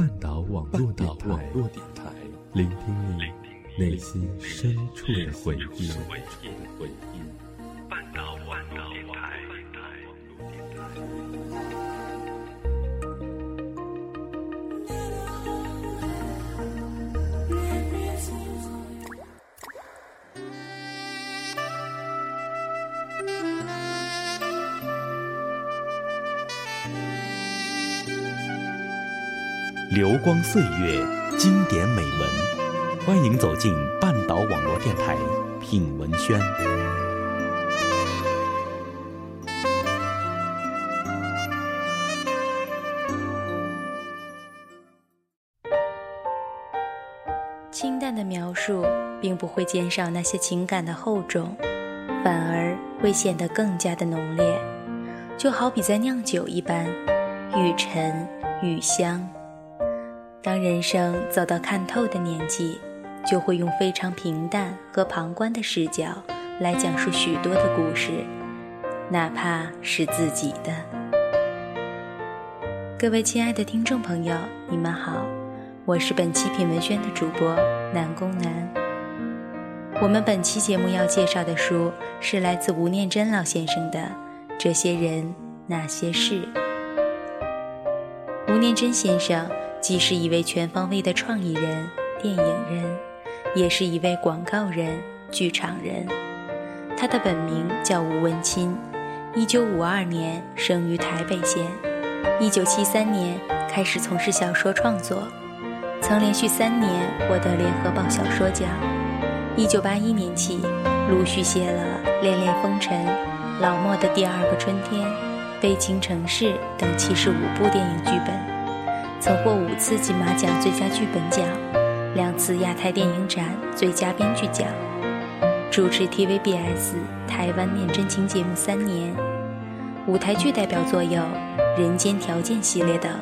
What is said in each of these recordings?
半岛网络电台，聆听你内心深处的回忆。流光岁月，经典美文，欢迎走进半岛网络电台，品文轩。清淡的描述，并不会减少那些情感的厚重，反而会显得更加的浓烈，就好比在酿酒一般，愈陈愈香。当人生走到看透的年纪，就会用非常平淡和旁观的视角来讲述许多的故事，哪怕是自己的。各位亲爱的听众朋友，你们好，我是本期品文轩的主播南宫南。我们本期节目要介绍的书是来自吴念真老先生的《这些人那些事》。吴念真先生。既是一位全方位的创意人、电影人，也是一位广告人、剧场人。他的本名叫吴文钦，一九五二年生于台北县，一九七三年开始从事小说创作，曾连续三年获得联合报小说奖。一九八一年起，陆续写了《恋恋风尘》《老莫的第二个春天》《悲情城市》等七十五部电影剧本。曾获五次金马奖最佳剧本奖，两次亚太电影展最佳编剧奖，主持 TVBS 台湾念真情节目三年，舞台剧代表作有《人间条件》系列等。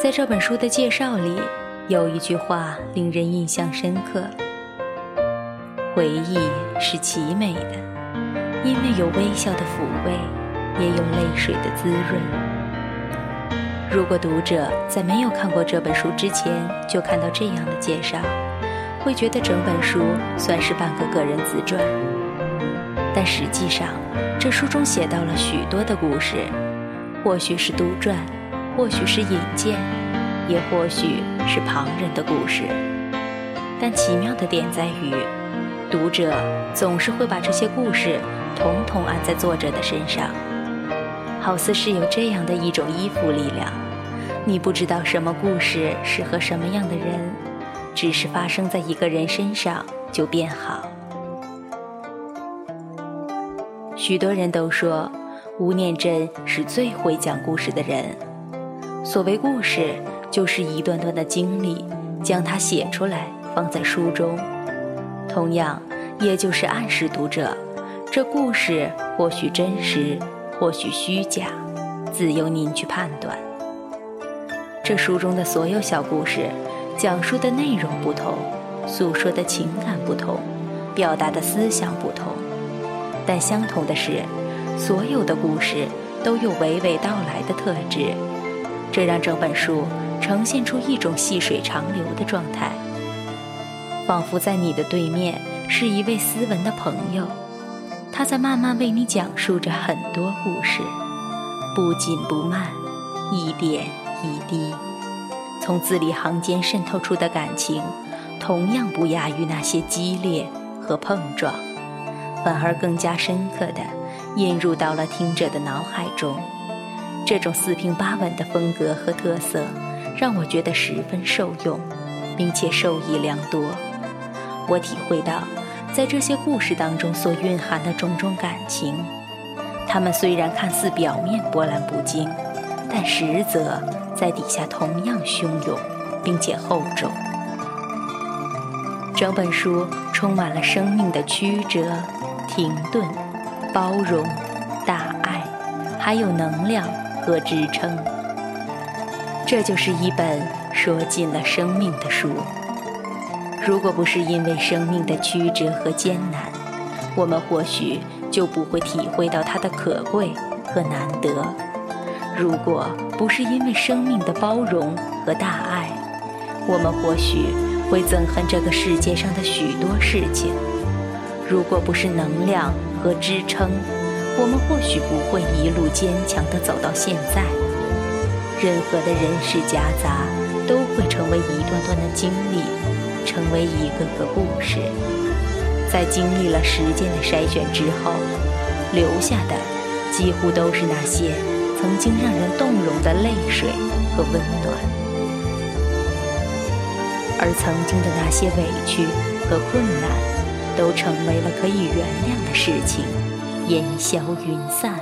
在这本书的介绍里，有一句话令人印象深刻：回忆是极美的。因为有微笑的抚慰，也有泪水的滋润。如果读者在没有看过这本书之前就看到这样的介绍，会觉得整本书算是半个个人自传。但实际上，这书中写到了许多的故事，或许是杜撰，或许是引荐，也或许是旁人的故事。但奇妙的点在于，读者总是会把这些故事。统统按在作者的身上，好似是有这样的一种依附力量。你不知道什么故事适合什么样的人，只是发生在一个人身上就变好。许多人都说吴念真是最会讲故事的人。所谓故事，就是一段段的经历，将它写出来放在书中，同样，也就是暗示读者。这故事或许真实，或许虚假，自由您去判断。这书中的所有小故事，讲述的内容不同，诉说的情感不同，表达的思想不同，但相同的是，所有的故事都有娓娓道来的特质，这让整本书呈现出一种细水长流的状态，仿佛在你的对面是一位斯文的朋友。他在慢慢为你讲述着很多故事，不紧不慢，一点一滴，从字里行间渗透出的感情，同样不亚于那些激烈和碰撞，反而更加深刻的印入到了听者的脑海中。这种四平八稳的风格和特色，让我觉得十分受用，并且受益良多。我体会到。在这些故事当中所蕴含的种种感情，它们虽然看似表面波澜不惊，但实则在底下同样汹涌，并且厚重。整本书充满了生命的曲折、停顿、包容、大爱，还有能量和支撑。这就是一本说尽了生命的书。如果不是因为生命的曲折和艰难，我们或许就不会体会到它的可贵和难得。如果不是因为生命的包容和大爱，我们或许会憎恨这个世界上的许多事情。如果不是能量和支撑，我们或许不会一路坚强地走到现在。任何的人事夹杂，都会成为一段段的经历，成为一个个故事。在经历了时间的筛选之后，留下的几乎都是那些曾经让人动容的泪水和温暖，而曾经的那些委屈和困难，都成为了可以原谅的事情，烟消云散。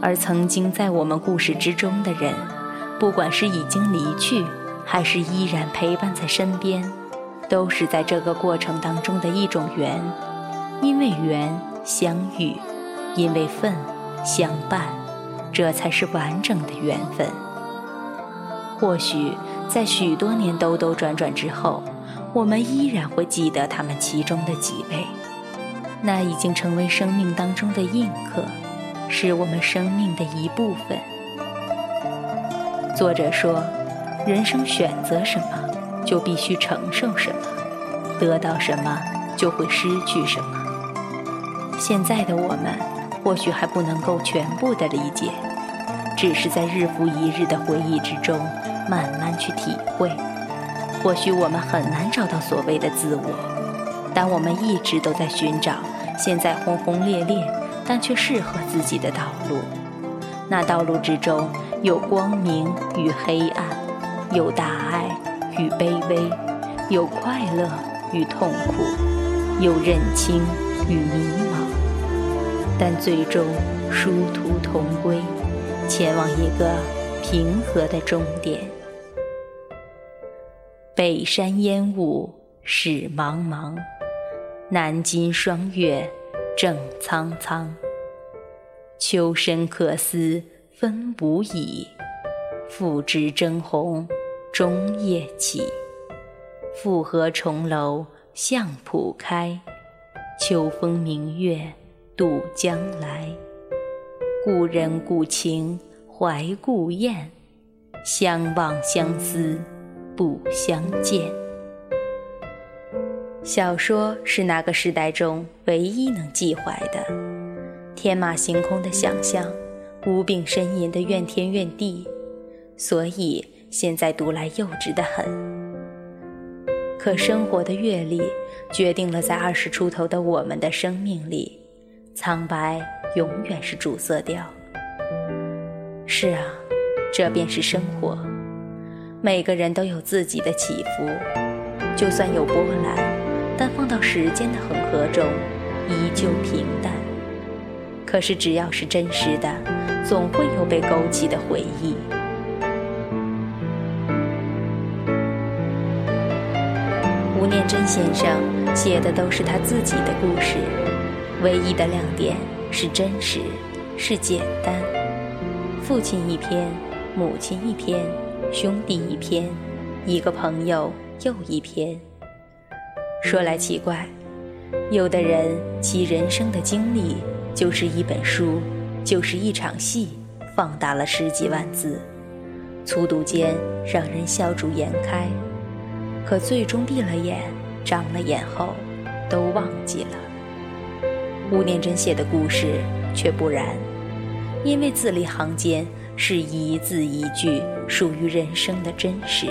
而曾经在我们故事之中的人，不管是已经离去。还是依然陪伴在身边，都是在这个过程当中的一种缘，因为缘相遇，因为份相伴，这才是完整的缘分。或许在许多年兜兜转转之后，我们依然会记得他们其中的几位，那已经成为生命当中的印刻，是我们生命的一部分。作者说。人生选择什么，就必须承受什么；得到什么，就会失去什么。现在的我们，或许还不能够全部的理解，只是在日复一日的回忆之中，慢慢去体会。或许我们很难找到所谓的自我，但我们一直都在寻找现在轰轰烈烈，但却适合自己的道路。那道路之中有光明与黑暗。有大爱与卑微，有快乐与痛苦，有认清与迷茫，但最终殊途同归，前往一个平和的终点。北山烟雾始茫茫，南京霜月正苍苍。秋深可思分无已，复知争鸿。中夜起，复合重楼向浦开。秋风明月渡江来。故人故情怀故燕，相望相思不相见。小说是哪个时代中唯一能寄怀的？天马行空的想象，无病呻吟的怨天怨地，所以。现在读来幼稚的很，可生活的阅历决定了，在二十出头的我们的生命里，苍白永远是主色调。是啊，这便是生活。每个人都有自己的起伏，就算有波澜，但放到时间的恒河中，依旧平淡。可是只要是真实的，总会有被勾起的回忆。吴念真先生写的都是他自己的故事，唯一的亮点是真实，是简单。父亲一篇，母亲一篇，兄弟一篇，一个朋友又一篇。说来奇怪，有的人其人生的经历就是一本书，就是一场戏，放大了十几万字，粗读间让人笑逐颜开。可最终闭了眼，长了眼后，都忘记了。吴念真写的故事却不然，因为字里行间是一字一句属于人生的真实。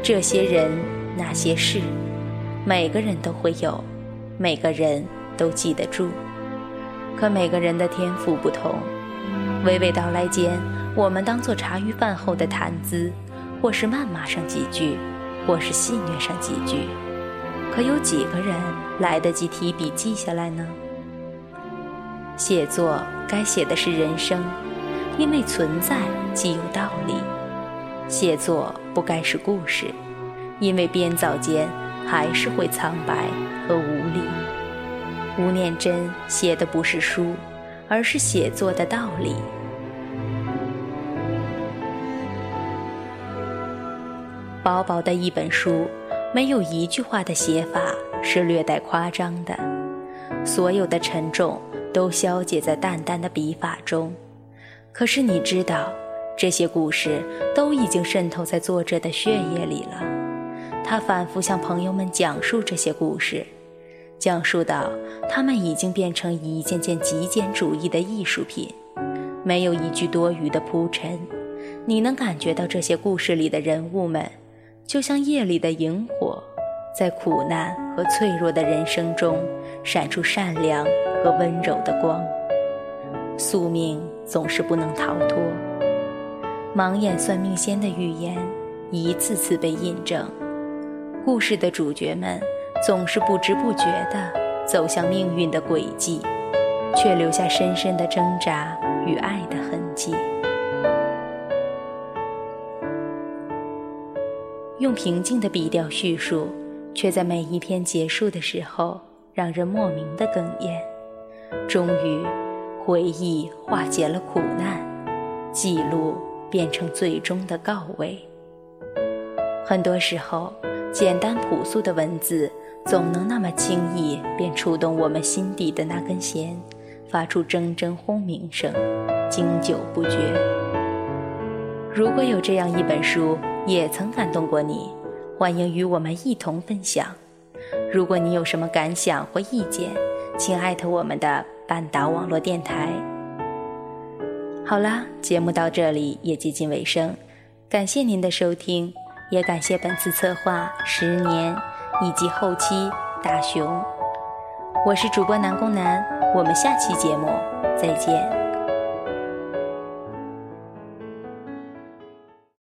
这些人那些事，每个人都会有，每个人都记得住。可每个人的天赋不同，娓娓道来间，我们当做茶余饭后的谈资，或是谩骂上几句。或是戏谑上几句，可有几个人来得及提笔记下来呢？写作该写的是人生，因为存在即有道理；写作不该是故事，因为编造间还是会苍白和无力。吴念真写的不是书，而是写作的道理。薄薄的一本书，没有一句话的写法是略带夸张的，所有的沉重都消解在淡淡的笔法中。可是你知道，这些故事都已经渗透在作者的血液里了。他反复向朋友们讲述这些故事，讲述到他们已经变成一件件极简主义的艺术品，没有一句多余的铺陈。你能感觉到这些故事里的人物们，就像夜里的萤火。在苦难和脆弱的人生中，闪出善良和温柔的光。宿命总是不能逃脱，盲眼算命仙的预言一次次被印证。故事的主角们总是不知不觉地走向命运的轨迹，却留下深深的挣扎与爱的痕迹。用平静的笔调叙述。却在每一篇结束的时候，让人莫名的哽咽。终于，回忆化解了苦难，记录变成最终的告慰。很多时候，简单朴素的文字，总能那么轻易便触动我们心底的那根弦，发出铮铮轰鸣声，经久不绝。如果有这样一本书，也曾感动过你。欢迎与我们一同分享。如果你有什么感想或意见，请艾特我们的半岛网络电台。好啦，节目到这里也接近尾声，感谢您的收听，也感谢本次策划十年以及后期大熊。我是主播南宫南，我们下期节目再见。